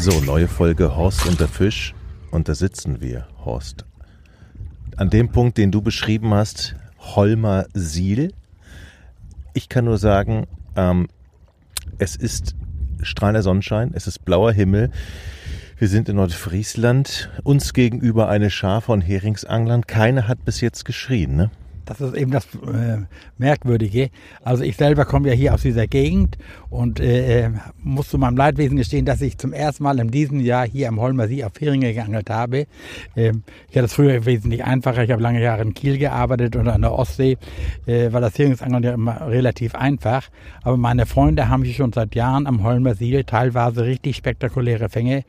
So, neue Folge Horst und der Fisch. Und da sitzen wir, Horst. An dem Punkt, den du beschrieben hast, Holmer Siel. Ich kann nur sagen, ähm, es ist strahlender Sonnenschein, es ist blauer Himmel. Wir sind in Nordfriesland, uns gegenüber eine Schar von Heringsanglern. Keiner hat bis jetzt geschrien, ne? Das ist eben das äh, Merkwürdige. Also ich selber komme ja hier aus dieser Gegend und äh, äh, muss zu meinem Leidwesen gestehen, dass ich zum ersten Mal in diesem Jahr hier am Holmer See auf Heringe geangelt habe. Ähm, ich hatte es früher wesentlich einfacher. Ich habe lange Jahre in Kiel gearbeitet und an der Ostsee äh, war das Heringsangeln ja immer relativ einfach. Aber meine Freunde haben sich schon seit Jahren am Holmer See teilweise richtig spektakuläre Fänge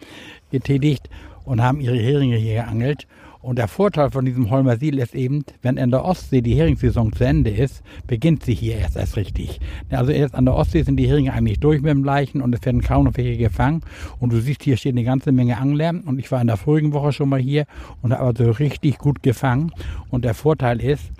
getätigt und haben ihre Heringe hier geangelt. Und der Vorteil von diesem Holmer Siel ist eben, wenn in der Ostsee die Heringssaison zu Ende ist, beginnt sie hier erst erst richtig. Also erst an der Ostsee sind die Heringe eigentlich durch mit dem Leichen und es werden kaum noch welche gefangen. Und du siehst, hier steht eine ganze Menge Angler. Und ich war in der vorigen Woche schon mal hier und habe also richtig gut gefangen. Und der Vorteil ist,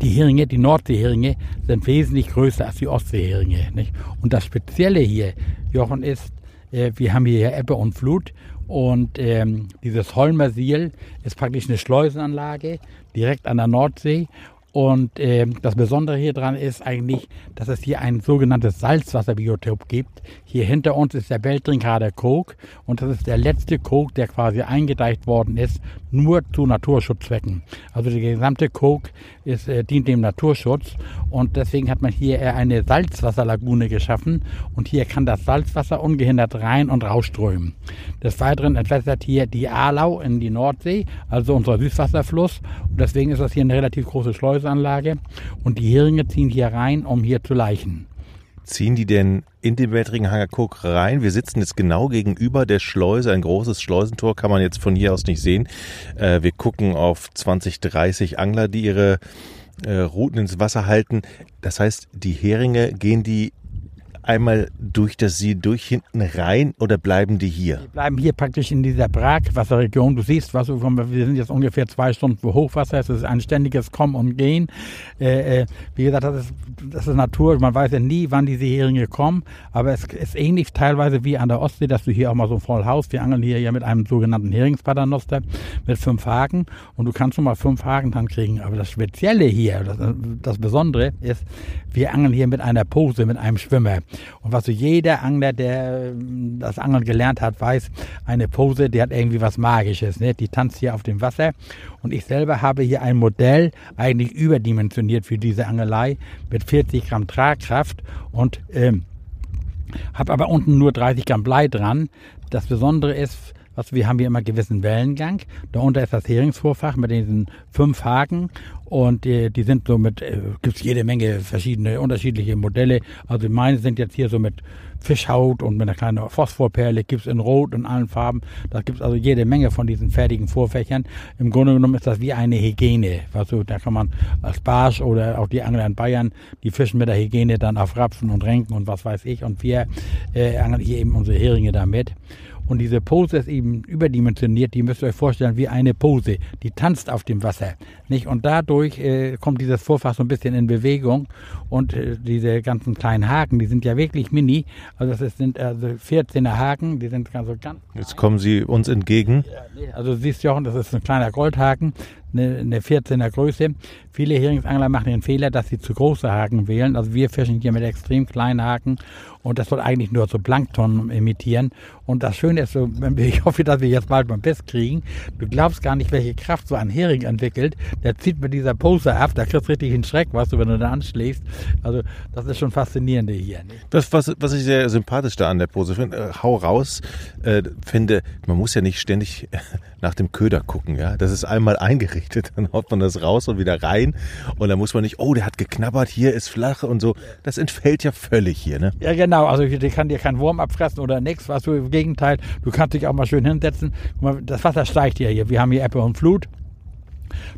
die Heringe, die Nordseeheringe, sind wesentlich größer als die Ostseeheringe. Und das Spezielle hier, Jochen, ist, äh, wir haben hier Ebbe und Flut und ähm, dieses Holmer Siel ist praktisch eine Schleusenanlage direkt an der Nordsee und äh, das Besondere hier dran ist eigentlich, dass es hier ein sogenanntes Salzwasserbiotop gibt. Hier hinter uns ist der Beltrinkader Kog und das ist der letzte Kog, der quasi eingedeicht worden ist, nur zu Naturschutzzwecken. Also der gesamte Kog ist, äh, dient dem Naturschutz und deswegen hat man hier eine Salzwasserlagune geschaffen und hier kann das Salzwasser ungehindert rein und rausströmen. Des Weiteren entwässert hier die Arlau in die Nordsee, also unser Süßwasserfluss und deswegen ist das hier eine relativ große Schleuse Schleusanlage und die Heringe ziehen hier rein, um hier zu leichen. Ziehen die denn in den Wettringen Cook rein? Wir sitzen jetzt genau gegenüber der Schleuse, ein großes Schleusentor, kann man jetzt von hier aus nicht sehen. Äh, wir gucken auf 20, 30 Angler, die ihre äh, Routen ins Wasser halten. Das heißt, die Heringe gehen die einmal durch das See durch hinten rein oder bleiben die hier? Die bleiben hier praktisch in dieser Bragwasserregion. Du siehst, was, wir sind jetzt ungefähr zwei Stunden vor Hochwasser. Es ist ein ständiges Kommen und Gehen. Äh, äh, wie gesagt, das ist, das ist Natur. Man weiß ja nie, wann diese Heringe kommen. Aber es ist ähnlich teilweise wie an der Ostsee, dass du hier auch mal so voll haust. Wir angeln hier ja mit einem sogenannten Heringspaternoster mit fünf Haken. Und du kannst schon mal fünf Haken dann kriegen. Aber das Spezielle hier, das, das Besondere ist, wir angeln hier mit einer Pose, mit einem Schwimmer. Und was so jeder Angler, der ähm, das Angeln gelernt hat, weiß, eine Pose, die hat irgendwie was Magisches. Ne? Die tanzt hier auf dem Wasser. Und ich selber habe hier ein Modell eigentlich überdimensioniert für diese Angelei mit 40 Gramm Tragkraft und ähm, habe aber unten nur 30 Gramm Blei dran. Das Besondere ist, was wir haben hier immer gewissen Wellengang. Darunter ist das Heringsvorfach mit diesen fünf Haken und die, die sind so mit, äh, gibt es jede Menge verschiedene, unterschiedliche Modelle. Also meine sind jetzt hier so mit Fischhaut und mit einer kleinen Phosphorperle, gibt es in Rot und allen Farben. Da gibt es also jede Menge von diesen fertigen Vorfächern. Im Grunde genommen ist das wie eine Hygiene. Also da kann man als Barsch oder auch die Angler in Bayern, die fischen mit der Hygiene dann auf Rapfen und Renken und was weiß ich. Und wir äh, angeln hier eben unsere Heringe damit. Und diese Pose ist eben überdimensioniert. Die müsst ihr euch vorstellen wie eine Pose. Die tanzt auf dem Wasser. Nicht? Und dadurch äh, kommt dieses Vorfach so ein bisschen in Bewegung. Und äh, diese ganzen kleinen Haken, die sind ja wirklich mini. Also das sind also 14er Haken. Die sind also ganz. Jetzt kommen sie uns entgegen. Ja, nee, also siehst Jochen, das ist ein kleiner Goldhaken eine, eine 14er Größe. Viele Heringsangler machen den Fehler, dass sie zu große Haken wählen. Also wir fischen hier mit extrem kleinen Haken und das soll eigentlich nur so Plankton imitieren. Und das Schöne ist so, ich hoffe, dass wir jetzt bald mal Biss kriegen. Du glaubst gar nicht, welche Kraft so ein Hering entwickelt. Der zieht mit dieser Pose ab, da kriegst du richtig einen Schreck, was du, wenn du da anschlägst. Also das ist schon faszinierend hier. Das, was, was ich sehr sympathisch da an der Pose finde, äh, hau raus, äh, finde, man muss ja nicht ständig nach dem Köder gucken, ja. Das ist einmal eingerichtet, dann haut man das raus und wieder rein. Und dann muss man nicht, oh, der hat geknabbert, hier ist flach und so. Das entfällt ja völlig hier, ne? Ja, genau. Also der kann dir kein Wurm abfressen oder nichts. Was du im Gegenteil, du kannst dich auch mal schön hinsetzen. Das Wasser steigt hier. Wir haben hier Ebbe und Flut.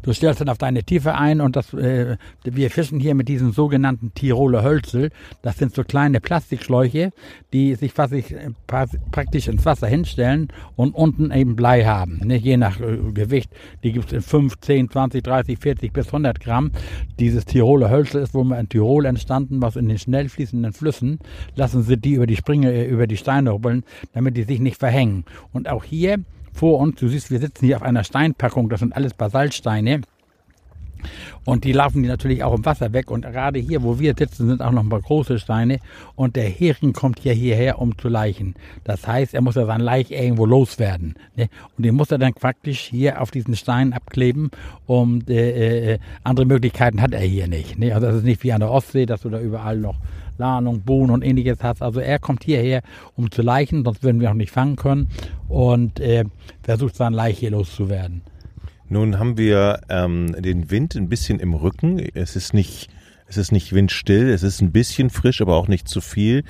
Du stellst dann auf deine Tiefe ein und das, äh, wir fischen hier mit diesen sogenannten Tiroler Hölzel. Das sind so kleine Plastikschläuche, die sich fast sich, äh, praktisch ins Wasser hinstellen und unten eben Blei haben. Ne? Je nach äh, Gewicht. Die gibt es in 5, 10, 20, 30, 40 bis 100 Gramm. Dieses Tiroler Hölzel ist wohl in Tirol entstanden, was in den schnell fließenden Flüssen lassen sie die über die Springe, äh, über die Steine rubbeln, damit die sich nicht verhängen. Und auch hier vor uns. Du siehst, wir sitzen hier auf einer Steinpackung, das sind alles Basaltsteine. Und die laufen die natürlich auch im Wasser weg. Und gerade hier, wo wir sitzen, sind auch noch ein paar große Steine. Und der Hering kommt hier hierher, um zu leichen. Das heißt, er muss ja sein Laich irgendwo loswerden. Ne? Und den muss er dann praktisch hier auf diesen Stein abkleben. Und äh, äh, andere Möglichkeiten hat er hier nicht. Ne? Also das ist nicht wie an der Ostsee, dass du da überall noch Lahnung, Bohnen und ähnliches hast. Also er kommt hierher, um zu leichen, sonst würden wir auch nicht fangen können und äh, versucht sein Laich hier loszuwerden. Nun haben wir ähm, den Wind ein bisschen im Rücken. Es ist nicht, es ist nicht windstill, es ist ein bisschen frisch, aber auch nicht zu viel.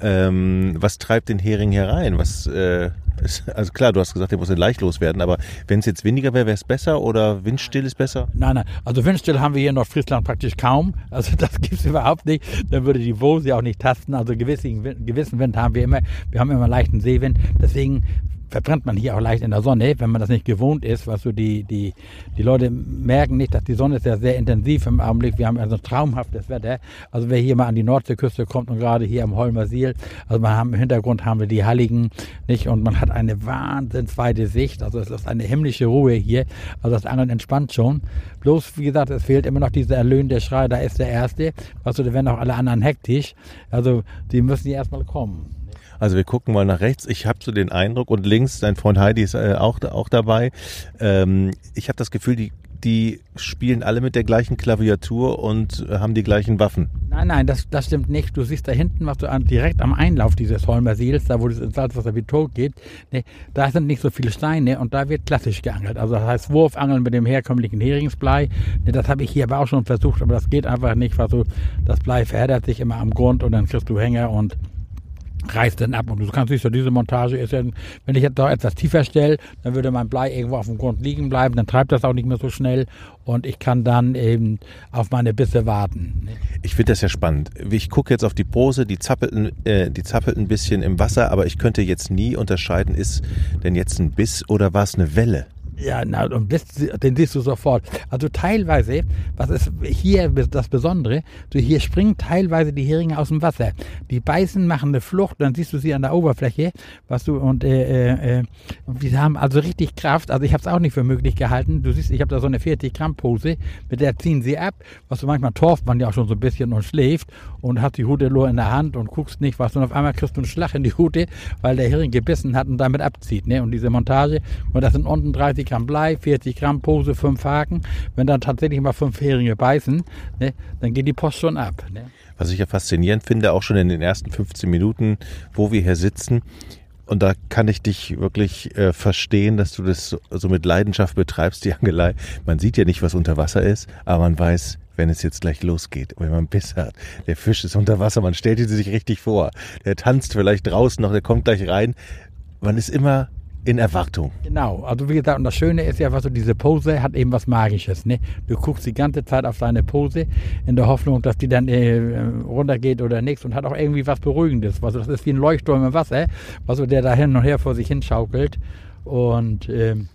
Ähm, was treibt den Hering herein? Was, äh, also klar, du hast gesagt, der muss leicht loswerden, aber wenn es jetzt weniger wäre, wäre es besser oder windstill ist besser? Nein, nein, also windstill haben wir hier in Nordfriesland praktisch kaum. Also das gibt es überhaupt nicht. Dann würde die Wose auch nicht tasten. Also gewissen, gewissen Wind haben wir immer. Wir haben immer leichten Seewind. Deswegen verbrennt man hier auch leicht in der Sonne, wenn man das nicht gewohnt ist. Was so die, die, die Leute merken nicht, dass die Sonne ist ja sehr intensiv im Augenblick. Wir haben also traumhaftes Wetter. Also wer hier mal an die Nordseeküste kommt und gerade hier am Holmer Siel, also man haben, im Hintergrund haben wir die Halligen, nicht? Und man hat eine wahnsinnsweite Sicht. Also es ist eine himmlische Ruhe hier. Also das Angeln entspannt schon. Bloß, wie gesagt, es fehlt immer noch dieser erlöhnte Schrei. Da ist der Erste. Also da werden auch alle anderen hektisch. Also die müssen hier erstmal kommen. Also wir gucken mal nach rechts. Ich habe so den Eindruck und links, dein Freund Heidi ist äh, auch, auch dabei. Ähm, ich habe das Gefühl, die, die spielen alle mit der gleichen Klaviatur und haben die gleichen Waffen. Nein, nein, das, das stimmt nicht. Du siehst da hinten, was du an, direkt am Einlauf dieses Holmer Seels, da wo das ins Salzwasser wie tot geht, ne, da sind nicht so viele Steine und da wird klassisch geangelt. Also das heißt Wurfangeln mit dem herkömmlichen Heringsblei. Ne, das habe ich hier aber auch schon versucht, aber das geht einfach nicht, weil so das Blei verheddert sich immer am Grund und dann kriegst du Hänger und reißt dann ab. Und du kannst siehst ja, diese Montage ist ja, wenn ich jetzt doch etwas tiefer stelle, dann würde mein Blei irgendwo auf dem Grund liegen bleiben, dann treibt das auch nicht mehr so schnell und ich kann dann eben auf meine Bisse warten. Ich finde das ja spannend. Ich gucke jetzt auf die Pose, die zappelt, äh, die zappelt ein bisschen im Wasser, aber ich könnte jetzt nie unterscheiden, ist denn jetzt ein Biss oder war es eine Welle? Ja, na, und den siehst du sofort. Also teilweise, was ist hier das Besondere, so hier springen teilweise die Heringe aus dem Wasser. Die beißen, machen eine Flucht, dann siehst du sie an der Oberfläche, was du, und äh, äh, die haben also richtig Kraft. Also ich habe es auch nicht für möglich gehalten. Du siehst, ich habe da so eine 40 Gramm Pose, mit der ziehen sie ab. Was du manchmal torft man ja auch schon so ein bisschen und schläft und hat die Hute nur in der Hand und guckst nicht was und auf einmal kriegst du einen Schlag in die Hute, weil der Hering gebissen hat und damit abzieht. Ne? Und diese Montage, und das sind unten 30 Gramm Blei, 40 Gramm Pose, 5 Haken. Wenn dann tatsächlich mal fünf Heringe beißen, ne, dann geht die Post schon ab. Ne? Was ich ja faszinierend finde, auch schon in den ersten 15 Minuten, wo wir hier sitzen, und da kann ich dich wirklich äh, verstehen, dass du das so, so, mit Leidenschaft betreibst, die Angelei. Man sieht ja nicht, was unter Wasser ist, aber man weiß, wenn es jetzt gleich losgeht, wenn man Biss hat. Der Fisch ist unter Wasser, man stellt ihn sich richtig vor. Der tanzt vielleicht draußen noch, der kommt gleich rein. Man ist immer in Erwartung. Genau, also wie gesagt, und das Schöne ist ja, was so diese Pose hat eben was Magisches. Ne? Du guckst die ganze Zeit auf deine Pose in der Hoffnung, dass die dann äh, runtergeht oder nichts und hat auch irgendwie was Beruhigendes. Also das ist wie ein Leuchtturm im Wasser, was so der da hin und her vor sich hinschaukelt. Und ähm,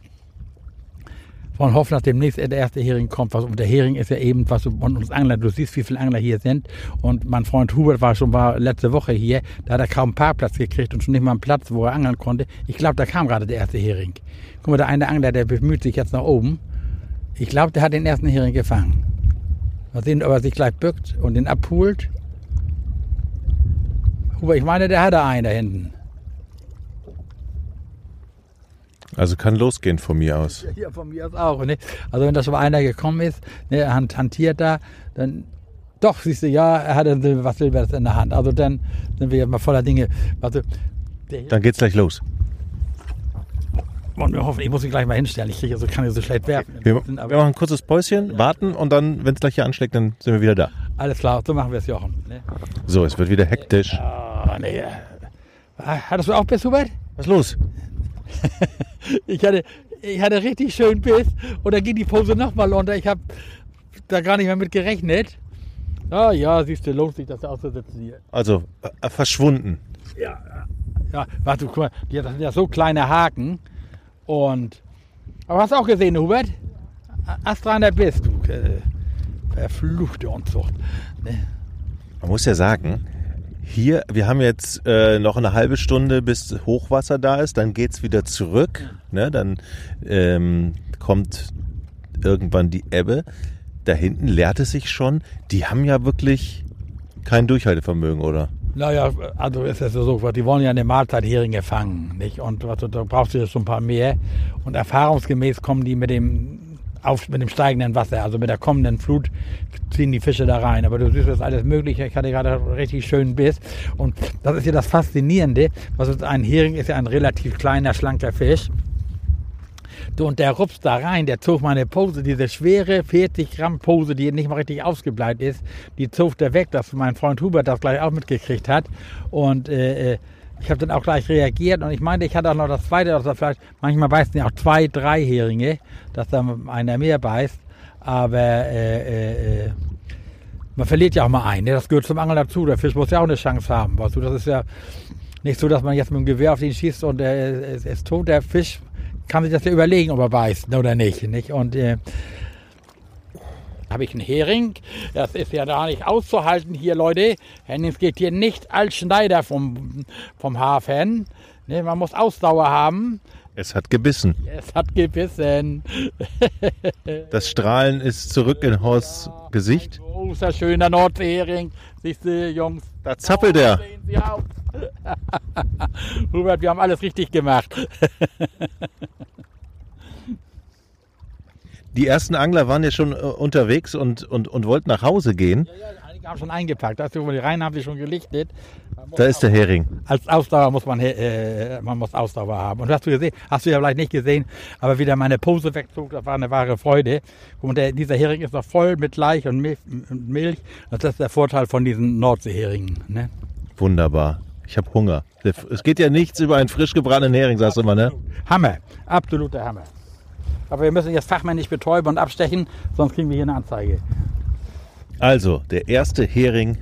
von hoffen, dass demnächst der erste Hering kommt. und der Hering ist ja eben, was von uns Angler, du siehst, wie viele Angler hier sind. Und mein Freund Hubert war schon war letzte Woche hier, da hat er kaum einen Parkplatz gekriegt und schon nicht mal einen Platz, wo er angeln konnte. Ich glaube, da kam gerade der erste Hering. Guck mal, der eine Angler, der bemüht sich jetzt nach oben. Ich glaube, der hat den ersten Hering gefangen. Mal sehen, ob er sich gleich bückt und den abpult. Hubert, ich meine, der hat da einen da hinten. Also kann losgehen von mir aus. Ja, von mir aus auch. Ne? Also wenn da schon einer gekommen ist, ne, hantiert da, dann doch, siehst du, ja, er hat was Silberes in der Hand. Also dann sind wir mal voller Dinge. Also, dann geht's gleich los. Wollen wir hoffen, ich muss mich gleich mal hinstellen. Ich kriege, also kann ich so schlecht werfen. Wir, wir machen ein kurzes Päuschen, ja. warten und dann, wenn es gleich hier anschlägt, dann sind wir wieder da. Alles klar, so machen wir es, Jochen. Ne? So, es wird wieder hektisch. Oh, nee. Hattest du auch Biss, Hubert? Was ist los? ich hatte, ich hatte richtig schön Biss und dann ging die Pose nochmal unter. Ich habe da gar nicht mehr mit gerechnet. Ah ja, siehst du, lohnt sich das auszusetzen hier. Also äh, verschwunden. Ja, ja, warte, guck mal, die- das sind ja so kleine Haken. Und, aber hast du auch gesehen, Hubert? Astreiner bist du. Äh, verfluchte Unzucht. Ne? Man muss ja sagen, hier, wir haben jetzt äh, noch eine halbe Stunde, bis Hochwasser da ist, dann geht's wieder zurück. Ne? Dann ähm, kommt irgendwann die Ebbe. Da hinten leert es sich schon. Die haben ja wirklich kein Durchhaltevermögen, oder? Naja, also ist es so, die wollen ja eine Mahlzeit Heringe fangen, nicht? Und was, da brauchst du ja schon ein paar mehr. Und erfahrungsgemäß kommen die mit dem, auf, mit dem steigenden Wasser, also mit der kommenden Flut, ziehen die Fische da rein. Aber du siehst, das alles Mögliche. Ich hatte gerade richtig schönen Biss. Und das ist ja das Faszinierende. Was ist ein Hering ist ja ein relativ kleiner, schlanker Fisch. Und der rupst da rein, der zog meine Pose, diese schwere 40 Gramm Pose, die nicht mal richtig ausgebleibt ist, die zog der weg, dass mein Freund Hubert das gleich auch mitgekriegt hat. Und äh, äh, ich habe dann auch gleich reagiert und ich meinte, ich hatte auch noch das zweite, dass er vielleicht, manchmal beißen ja auch zwei, drei Heringe, dass da einer mehr beißt. Aber äh, äh, äh, man verliert ja auch mal einen, ne? das gehört zum Angeln dazu. Der Fisch muss ja auch eine Chance haben. Weißt du? Das ist ja nicht so, dass man jetzt mit dem Gewehr auf ihn schießt und er ist, ist tot. Der Fisch kann sich das ja überlegen, ob er beißt oder nicht. nicht? Und äh, habe ich einen Hering. Das ist ja da nicht auszuhalten hier, Leute. Hennings geht hier nicht als Schneider vom, vom Hafen. Ne, man muss Ausdauer haben. Es hat gebissen. Es hat gebissen. Das Strahlen ist zurück in Horsts Gesicht. Ein großer, schöner Nordseehering. Siehst du, Jungs? Da zappelt er. Hubert, wir haben alles richtig gemacht. Die ersten Angler waren ja schon äh, unterwegs und, und, und wollten nach Hause gehen. Ja, ja, einige haben schon eingepackt. Da die Reihen haben sie schon gelichtet. Da ist der Hering. als Ausdauer muss man, äh, man muss Ausdauer haben. Und hast du gesehen, hast du ja vielleicht nicht gesehen, aber wie der meine Pose wegzog, das war eine wahre Freude. Und der, dieser Hering ist noch voll mit Laich und Milch. Und Milch. Das ist der Vorteil von diesen Nordseeheringen. Ne? Wunderbar. Ich habe Hunger. Es geht ja nichts über einen frisch gebratenen Hering, sagst du immer, ne? Hammer, absoluter Hammer. Aber wir müssen jetzt fachmännisch betäuben und abstechen, sonst kriegen wir hier eine Anzeige. Also, der erste Hering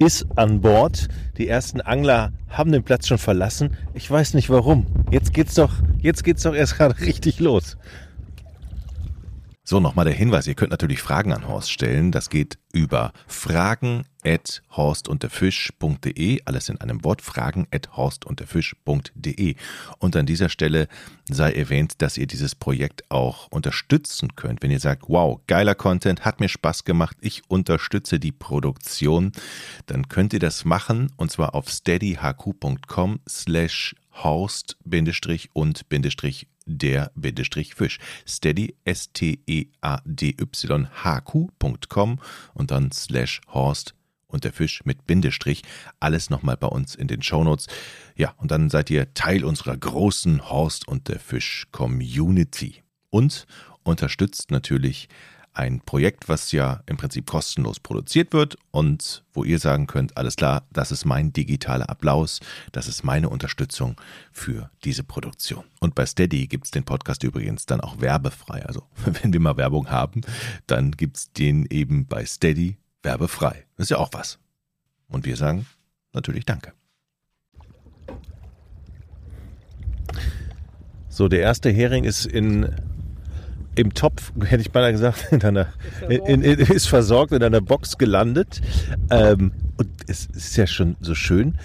ist an Bord. Die ersten Angler haben den Platz schon verlassen. Ich weiß nicht warum. Jetzt geht's doch, jetzt geht's doch erst gerade richtig los. So, nochmal der Hinweis. Ihr könnt natürlich Fragen an Horst stellen. Das geht über fragen at horstunterfisch.de. Alles in einem Wort. Fragen at horstunterfisch.de. Und an dieser Stelle sei erwähnt, dass ihr dieses Projekt auch unterstützen könnt. Wenn ihr sagt, wow, geiler Content, hat mir Spaß gemacht, ich unterstütze die Produktion, dann könnt ihr das machen und zwar auf steadyhq.com slash Horst und der Bindestrich Fisch. Steady S T E A D Y H Q.com und dann slash Horst und der Fisch mit Bindestrich. Alles nochmal bei uns in den Shownotes. Ja, und dann seid ihr Teil unserer großen Horst und der Fisch Community. Und unterstützt natürlich ein Projekt, was ja im Prinzip kostenlos produziert wird und wo ihr sagen könnt, alles klar, das ist mein digitaler Applaus, das ist meine Unterstützung für diese Produktion. Und bei Steady gibt es den Podcast übrigens dann auch werbefrei. Also wenn wir mal Werbung haben, dann gibt es den eben bei Steady werbefrei. Das ist ja auch was. Und wir sagen natürlich Danke. So, der erste Hering ist in im Topf, hätte ich beinahe gesagt, in einer, in, in, ist versorgt in einer Box gelandet. Ähm, und es ist ja schon so schön.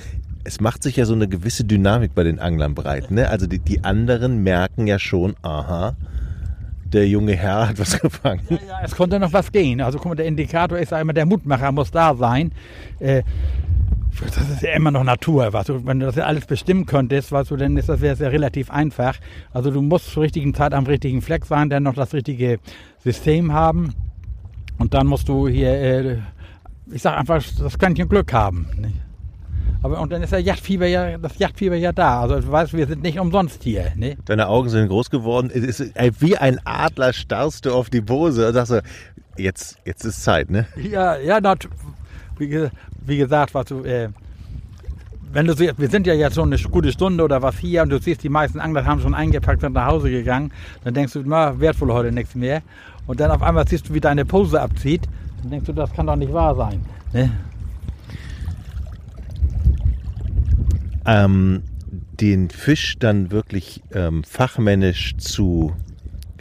Es macht sich ja so eine gewisse Dynamik bei den Anglern breit. Ne? Also die, die anderen merken ja schon, aha, der junge Herr hat was gefangen. Ja, ja, es konnte noch was gehen. Also guck mal, der Indikator ist einmal, der Mutmacher muss da sein. Äh, das ist ja immer noch Natur. Weißt du, wenn du das ja alles bestimmen könntest, weißt du, dann ist das wäre es ja relativ einfach. Also du musst zur richtigen Zeit am richtigen Fleck sein, dann noch das richtige System haben. Und dann musst du hier, äh, ich sag einfach, das Quäntchen Glück haben. Nicht? Aber und dann ist der Yachtfieber ja, das Yachtfieber ja da. Also du weißt, wir sind nicht umsonst hier. Ne? Deine Augen sind groß geworden. Es ist, wie ein Adler starrst du auf die Bose und sagst so, jetzt, jetzt ist Zeit, ne? Ja, ja, wie, wie gesagt, was du, äh, wenn du siehst, wir sind ja jetzt schon eine gute Stunde oder was hier und du siehst, die meisten Angler haben schon eingepackt und nach Hause gegangen, dann denkst du, na, wertvoll heute nichts mehr. Und dann auf einmal siehst du, wie deine Pose abzieht, dann denkst du, das kann doch nicht wahr sein. Ne? Ähm, den Fisch dann wirklich ähm, fachmännisch zu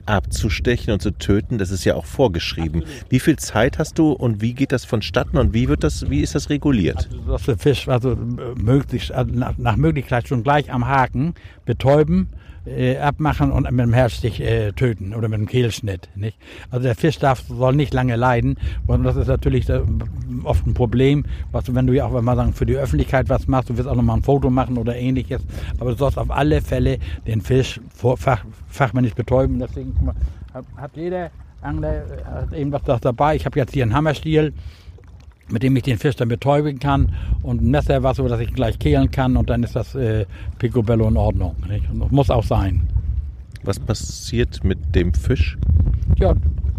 abzustechen und zu töten, das ist ja auch vorgeschrieben. Wie viel Zeit hast du und wie geht das vonstatten und wie wird das, wie ist das reguliert? Also, dass der Fisch also möglichst, also nach, nach Möglichkeit schon gleich am Haken betäuben, äh, abmachen und mit dem Herzstich äh, töten oder mit dem Kehlschnitt. Nicht? Also der Fisch darf, soll nicht lange leiden. Und das ist natürlich oft ein Problem, was wenn du ja auch wenn man sagen, für die Öffentlichkeit was machst, du willst auch nochmal ein Foto machen oder ähnliches. Aber du sollst auf alle Fälle den Fisch vor, fach, fachmännisch betäuben. Deswegen mal, hat, hat jeder Angler äh, hat eben was dabei. Ich habe jetzt hier einen Hammerstiel mit dem ich den Fisch dann betäuben kann und ein Messer was, so dass ich gleich kehlen kann und dann ist das äh, Picobello in Ordnung. Nicht? Und muss auch sein. Was passiert mit dem Fisch? Ja,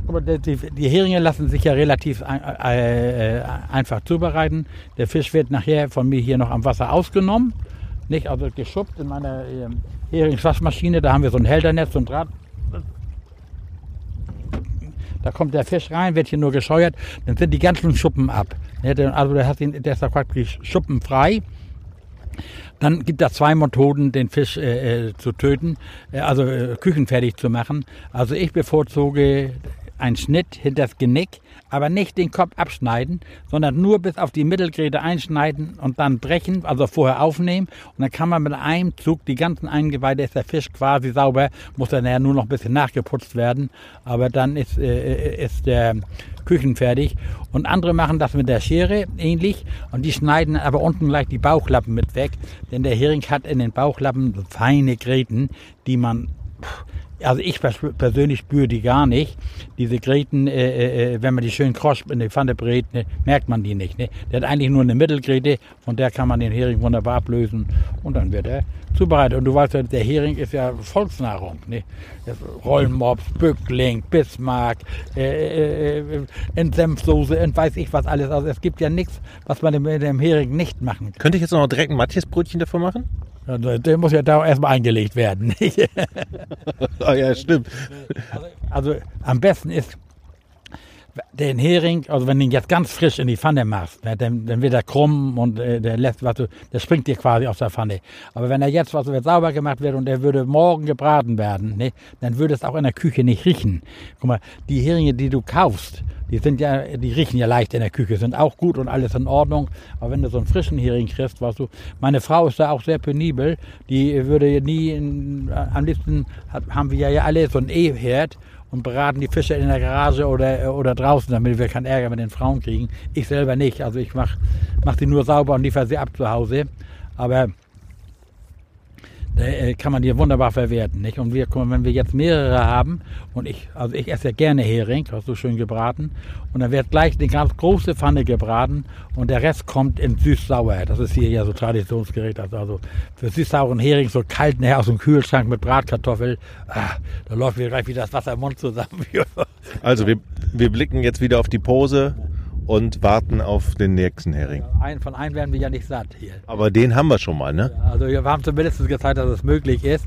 aber die, die Heringe lassen sich ja relativ ein, äh, einfach zubereiten. Der Fisch wird nachher von mir hier noch am Wasser ausgenommen, nicht also geschuppt in meiner äh, Heringswaschmaschine. Da haben wir so ein Hälternetz und Draht da kommt der Fisch rein, wird hier nur gescheuert, dann sind die ganzen Schuppen ab. Also der, hat den, der ist da praktisch schuppenfrei. Dann gibt es zwei Methoden, den Fisch äh, äh, zu töten, äh, also äh, küchenfertig zu machen. Also ich bevorzuge einen Schnitt hinter das Genick, aber nicht den Kopf abschneiden, sondern nur bis auf die Mittelgräte einschneiden und dann brechen, also vorher aufnehmen. Und dann kann man mit einem Zug die ganzen Eingeweide, ist der Fisch quasi sauber, muss dann ja nur noch ein bisschen nachgeputzt werden, aber dann ist, äh, ist der Küchen fertig. Und andere machen das mit der Schere ähnlich und die schneiden aber unten gleich die Bauchlappen mit weg, denn der Hering hat in den Bauchlappen feine Gräten, die man pff, also ich persönlich spüre die gar nicht. Diese Gräten, äh, äh, äh, wenn man die schön krosch in die Pfanne brät, ne, merkt man die nicht. Ne? Der hat eigentlich nur eine Mittelgräte, von der kann man den Hering wunderbar ablösen und dann wird er zubereitet. Und du weißt ja, der Hering ist ja Volksnahrung. Ne? Rollmops, Bückling, Bismarck, äh, äh, in Senfsoße, in weiß ich was alles. Also es gibt ja nichts, was man mit dem Hering nicht machen kann. Könnte ich jetzt noch direkt ein Matthias-Brötchen davon machen? Der muss ja da erstmal eingelegt werden. ah ja, stimmt. Also, also am besten ist den Hering, also wenn du ihn jetzt ganz frisch in die Pfanne machst, ne, dann, dann wird er krumm und äh, der lässt, was du, der springt dir quasi aus der Pfanne. Aber wenn er jetzt, was wird sauber gemacht wird und der würde morgen gebraten werden, ne, dann würde es auch in der Küche nicht riechen. Guck mal, die Heringe, die du kaufst, die sind ja, die riechen ja leicht in der Küche, sind auch gut und alles in Ordnung. Aber wenn du so einen frischen Hering kriegst, weißt du, meine Frau ist da auch sehr penibel. Die würde nie, in, am liebsten haben wir ja alle so einen E-Herd und braten die Fische in der Garage oder, oder draußen, damit wir keinen Ärger mit den Frauen kriegen. Ich selber nicht. Also ich mache mach die nur sauber und liefere sie ab zu Hause. Aber äh, kann man die wunderbar verwerten. Nicht? Und wir, wenn wir jetzt mehrere haben, und ich, also ich esse ja gerne Hering, hast du schön gebraten, und dann wird gleich eine ganz große Pfanne gebraten und der Rest kommt in süß-sauer. Das ist hier ja so Traditionsgericht. Also für süß-sauren Hering so kalt nachher aus dem Kühlschrank mit Bratkartoffel, ah, da läuft mir gleich wieder das Wasser im Mund zusammen. also wir, wir blicken jetzt wieder auf die Pose und warten auf den nächsten Hering. Ein, von einem werden wir ja nicht satt hier. Aber den haben wir schon mal, ne? Also wir haben zumindest gezeigt, dass es möglich ist.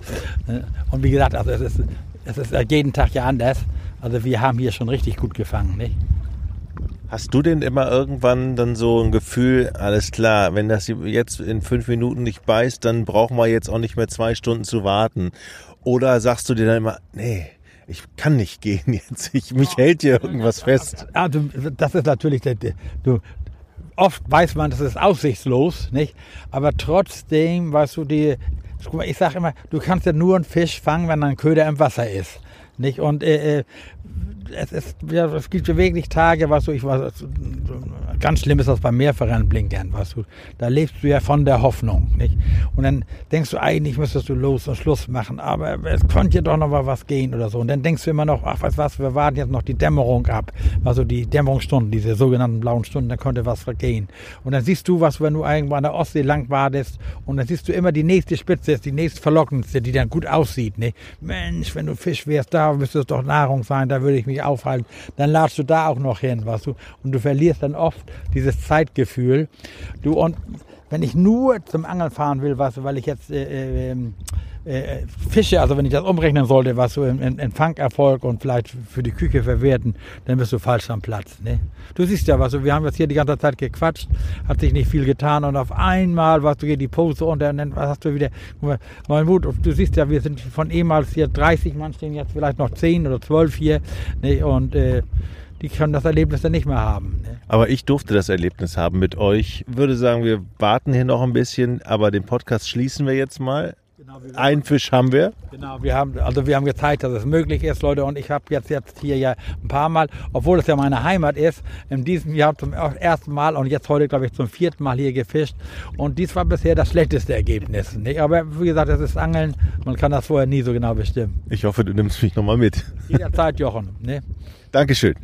Und wie gesagt, also es ist, es ist jeden Tag ja anders. Also wir haben hier schon richtig gut gefangen, nicht? Hast du denn immer irgendwann dann so ein Gefühl, alles klar, wenn das jetzt in fünf Minuten nicht beißt, dann brauchen wir jetzt auch nicht mehr zwei Stunden zu warten? Oder sagst du dir dann immer, nee, ich kann nicht gehen jetzt. Ich, mich hält hier irgendwas fest. Also, das ist natürlich, der, du, oft weiß man, das ist aussichtslos, nicht? Aber trotzdem, weißt du, die, ich sage immer, du kannst ja nur einen Fisch fangen, wenn ein Köder im Wasser ist, nicht? Und äh, äh es, ist, ja, es gibt wirklich Tage, was du, ich war, ganz schlimm ist das beim Mehrverrennblinkern, was du, da lebst du ja von der Hoffnung, nicht? Und dann denkst du, eigentlich müsstest du los und Schluss machen, aber es konnte doch noch mal was gehen oder so. Und dann denkst du immer noch, ach, was, was, wir warten jetzt noch die Dämmerung ab, also die Dämmerungsstunden, diese sogenannten blauen Stunden, dann konnte was vergehen. Und dann siehst du was, wenn du irgendwo an der Ostsee lang wartest und dann siehst du immer die nächste Spitze, die nächste verlockendste, die dann gut aussieht, nicht? Mensch, wenn du Fisch wärst, da müsste es doch Nahrung sein, da würde ich mich aufhalten, dann ladst du da auch noch hin, was du, und du verlierst dann oft dieses Zeitgefühl. Du, und wenn ich nur zum Angeln fahren will, was, weil ich jetzt äh, äh, äh, Fische, also wenn ich das umrechnen sollte, was so in, in, in Fangerfolg und vielleicht für die Küche verwerten, dann bist du falsch am Platz. Ne? Du siehst ja, was, wir haben jetzt hier die ganze Zeit gequatscht, hat sich nicht viel getan und auf einmal warst du hier die Pose und dann hast du wieder neuen Mut. Du siehst ja, wir sind von ehemals hier 30 Mann stehen jetzt vielleicht noch 10 oder 12 hier ne? und äh, die können das Erlebnis dann nicht mehr haben. Ne? Aber ich durfte das Erlebnis haben mit euch. Ich würde sagen, wir warten hier noch ein bisschen, aber den Podcast schließen wir jetzt mal. Genau, Ein Fisch haben wir. Genau, wir haben, also wir haben gezeigt, dass es möglich ist, Leute. Und ich habe jetzt, jetzt hier ja ein paar Mal, obwohl es ja meine Heimat ist, in diesem Jahr zum ersten Mal und jetzt heute, glaube ich, zum vierten Mal hier gefischt. Und dies war bisher das schlechteste Ergebnis. Nicht? Aber wie gesagt, das ist Angeln. Man kann das vorher nie so genau bestimmen. Ich hoffe, du nimmst mich nochmal mit. Jederzeit, Jochen. Ne? Dankeschön.